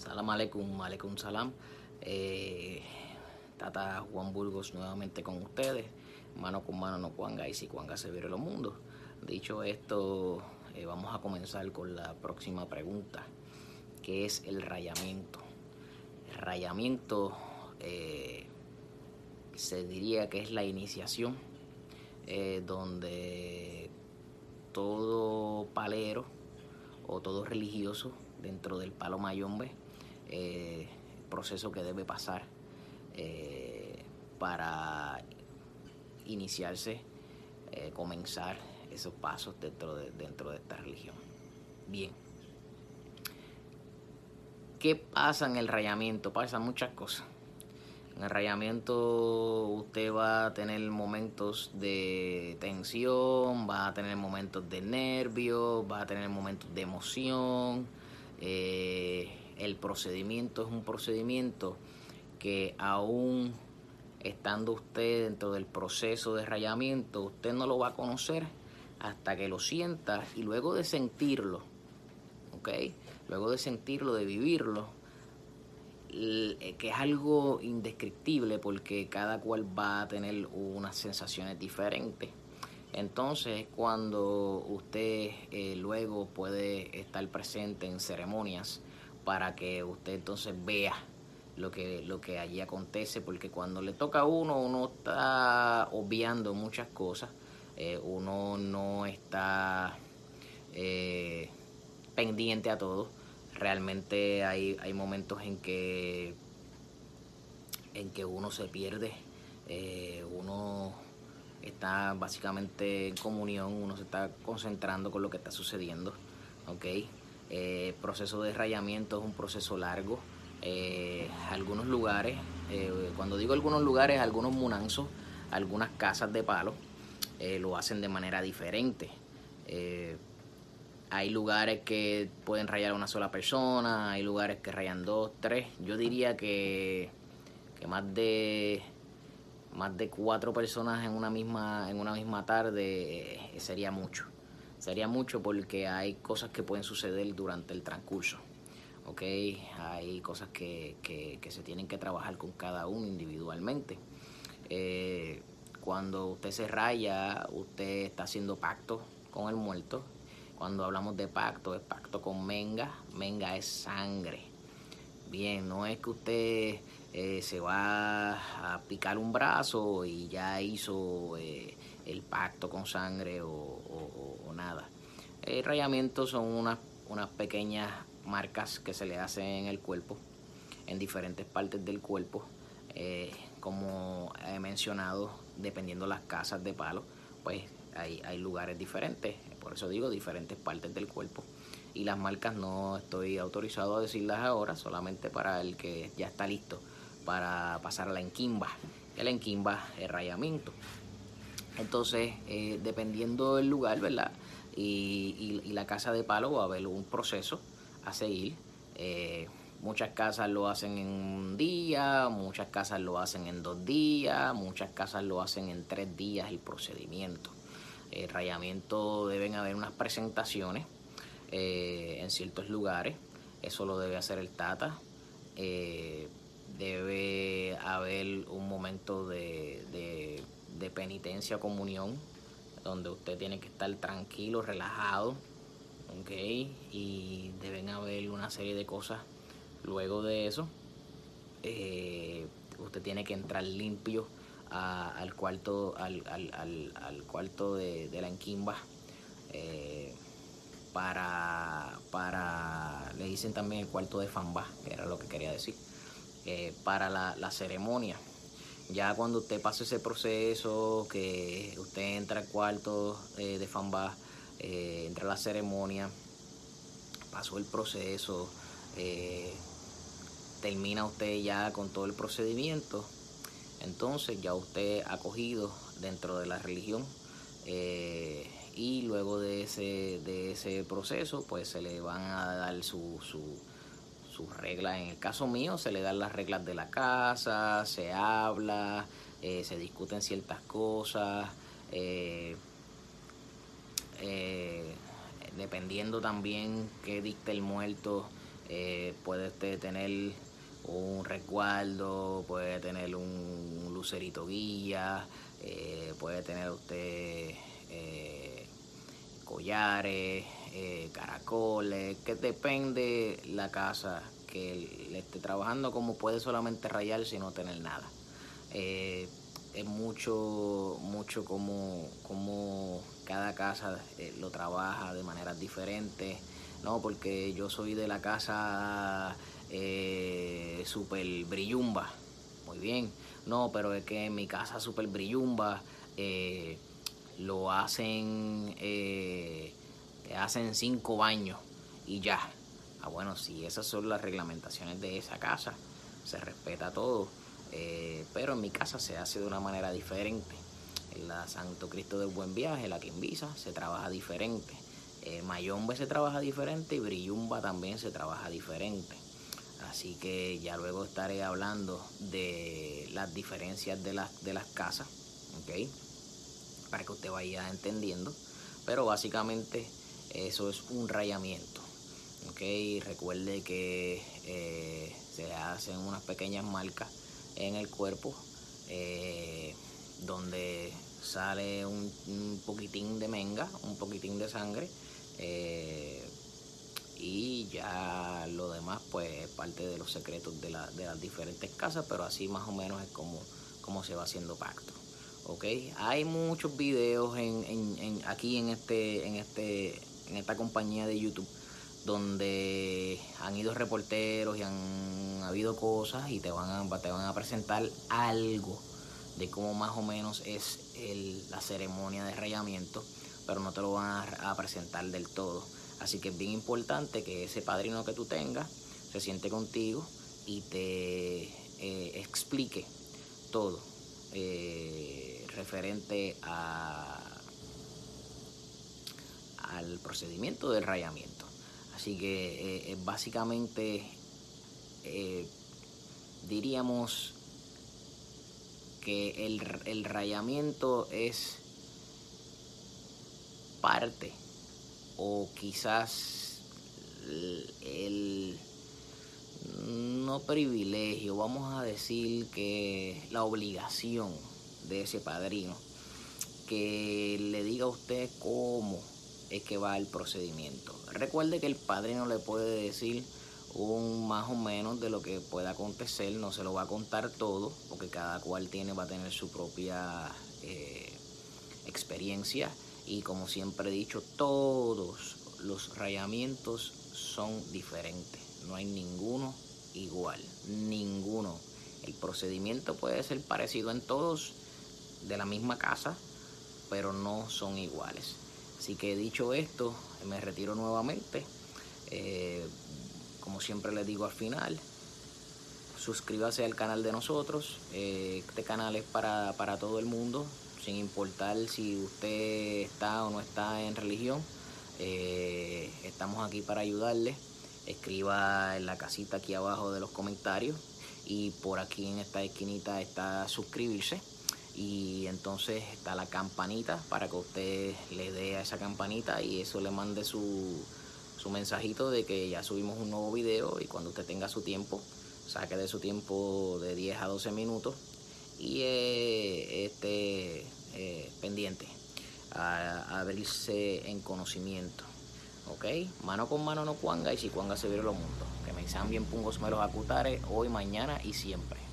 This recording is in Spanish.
Salam aleikum, aleikum salam. Eh, Tata Juan Burgos nuevamente con ustedes. Mano con mano no cuanga y si cuanga se viene los mundos. Dicho esto, eh, vamos a comenzar con la próxima pregunta, que es el rayamiento. Rayamiento eh, se diría que es la iniciación donde todo palero o todo religioso dentro del palo mayombe, eh, proceso que debe pasar eh, para iniciarse, eh, comenzar esos pasos dentro de, dentro de esta religión. Bien. ¿Qué pasa en el rayamiento? Pasan muchas cosas. En el rayamiento usted va a tener momentos de tensión, va a tener momentos de nervios, va a tener momentos de emoción. El procedimiento es un procedimiento que aún estando usted dentro del proceso de rayamiento, usted no lo va a conocer hasta que lo sienta y luego de sentirlo, ¿ok? Luego de sentirlo, de vivirlo, eh, que es algo indescriptible porque cada cual va a tener unas sensaciones diferentes. Entonces, cuando usted eh, luego puede estar presente en ceremonias para que usted entonces vea lo que, lo que allí acontece, porque cuando le toca a uno, uno está obviando muchas cosas, eh, uno no está eh, pendiente a todo. Realmente hay, hay momentos en que, en que uno se pierde, eh, uno está básicamente en comunión, uno se está concentrando con lo que está sucediendo. ¿ok? Eh, proceso de rayamiento es un proceso largo. Eh, algunos lugares, eh, cuando digo algunos lugares, algunos munanzos, algunas casas de palo, lo hacen de manera diferente. Hay lugares que pueden rayar a una sola persona, hay lugares que rayan dos, tres. Yo diría que, que más de más de cuatro personas en una misma en una misma tarde sería mucho sería mucho porque hay cosas que pueden suceder durante el transcurso ok hay cosas que, que, se tienen que trabajar con cada uno individualmente. Eh, cuando usted se raya usted está haciendo pacto con el muerto. Cuando hablamos de pacto es pacto con menga. Menga es sangre. Bien no es que usted eh, se va a picar un brazo y ya hizo eh, el pacto con sangre o nada. El rayamiento son unas, unas pequeñas marcas que se le hacen en el cuerpo, en diferentes partes del cuerpo. Eh, como he mencionado, dependiendo las casas de palo, pues hay, hay lugares diferentes. Por eso digo diferentes partes del cuerpo. Y las marcas no estoy autorizado a decirlas ahora, solamente para el que ya está listo para pasar a la enquimba. El enquimba es rayamiento. Entonces, eh, dependiendo del lugar, ¿verdad? Y, y- y la casa de palo va a haber un proceso a seguir. Eh, muchas casas lo hacen en un día, muchas casas lo hacen en dos días, muchas casas lo hacen en tres días el procedimiento. El rayamiento deben haber unas presentaciones eh, en ciertos lugares. Eso lo debe hacer el Tata. Eh, debe haber un momento de, penitencia comunión donde usted tiene que estar tranquilo, relajado, ¿ok? Y deben haber una serie de cosas. Luego de eso, eh, usted tiene que entrar limpio a- al cuarto, al, al- al- cuarto de, de la enquimba. eh, para, para, le dicen también el cuarto de Famba, que era lo que quería decir, eh, para la, la ceremonia. Ya cuando usted pase ese proceso, que usted entra al cuarto eh, de Famba, eh, entra a la ceremonia, pasó el proceso, eh, termina usted ya con todo el procedimiento, entonces ya usted ha cogido dentro de la religión y luego de ese, de ese proceso pues se le van a dar su, sus reglas. En el caso mío se le dan las reglas de la casa, se habla, eh, se discuten ciertas cosas. eh, eh, dependiendo también qué dicta el muerto, puede usted tener un resguardo, puede tener un lucerito guía, puede tener usted eh, caracoles, que depende la casa que le esté trabajando, como puede solamente rayar sin no tener nada. es mucho, mucho como, como cada casa lo trabaja de maneras diferentes, ¿no? Porque yo soy de la casa eh, super brillumba. Muy bien. No, pero es que en mi casa super brillumba eh, lo hacen, eh, hacen cinco baños y ya. Ah, bueno, si esas son las reglamentaciones de esa casa, se respeta todo. Eh, pero en mi casa se hace de una manera diferente. En la Santo Cristo del Buen Viaje, la Quimbisa, se trabaja diferente. Mayombe se trabaja diferente y Brillumba también se trabaja diferente. Así que ya luego estaré hablando de las diferencias de las, de las casas, ¿ok? Para que usted vaya entendiendo. Pero básicamente eso es un rayamiento, ¿ok? Recuerde que eh, se hacen unas pequeñas marcas en el cuerpo eh, donde sale un, poquitín de menga, un poquitín de sangre. Eh, y ya lo demás pues es parte de los secretos de, las diferentes casas, pero así más o menos es como, como se va haciendo pacto. ¿ok? Hay muchos videos en, aquí en, este, en, este, en esta compañía de YouTube donde han ido reporteros y han habido cosas y te van a, te van a presentar algo de cómo más o menos es la ceremonia de rayamiento, pero no te lo van a presentar del todo. Así que es bien importante que ese padrino que tú tengas se siente contigo y te eh, explique todo eh, referente a, al procedimiento del rayamiento. Así que eh, básicamente diríamos que el, el rayamiento es parte o quizás el no privilegio, vamos a decir que la obligación de ese padrino que le diga a usted cómo es que va el procedimiento. Recuerde que el padrino le puede decir un más o menos de lo que pueda acontecer, no se lo va a contar todo, porque cada cual tiene, va a tener su propia eh, experiencia y como siempre he dicho, todos los rayamientos son diferentes. No hay ninguno igual. Ninguno. El procedimiento puede ser parecido en todos de la misma casa, pero no son iguales. Así que dicho esto, me retiro nuevamente. Eh, como siempre les digo al final, suscríbase al canal de nosotros. Eh, este canal es para, para todo el mundo sin importar si usted está o no está en religión. Eh, estamos aquí para ayudarle. Escriba en la casita aquí abajo de los comentarios y por aquí en esta esquinita está suscribirse y entonces está la campanita para que usted le dé a esa campanita y eso le mande su, su mensajito de que ya subimos un nuevo video y cuando usted tenga su tiempo, saque de su tiempo de 10 a 12 minutos y eh, este, eh, pendiente a, abrirse en conocimiento. ¿Ok? Mano con mano no cuanga y si cuanga se vieron los mundos. Que me sean bien pungos meros acutares hoy, mañana y siempre.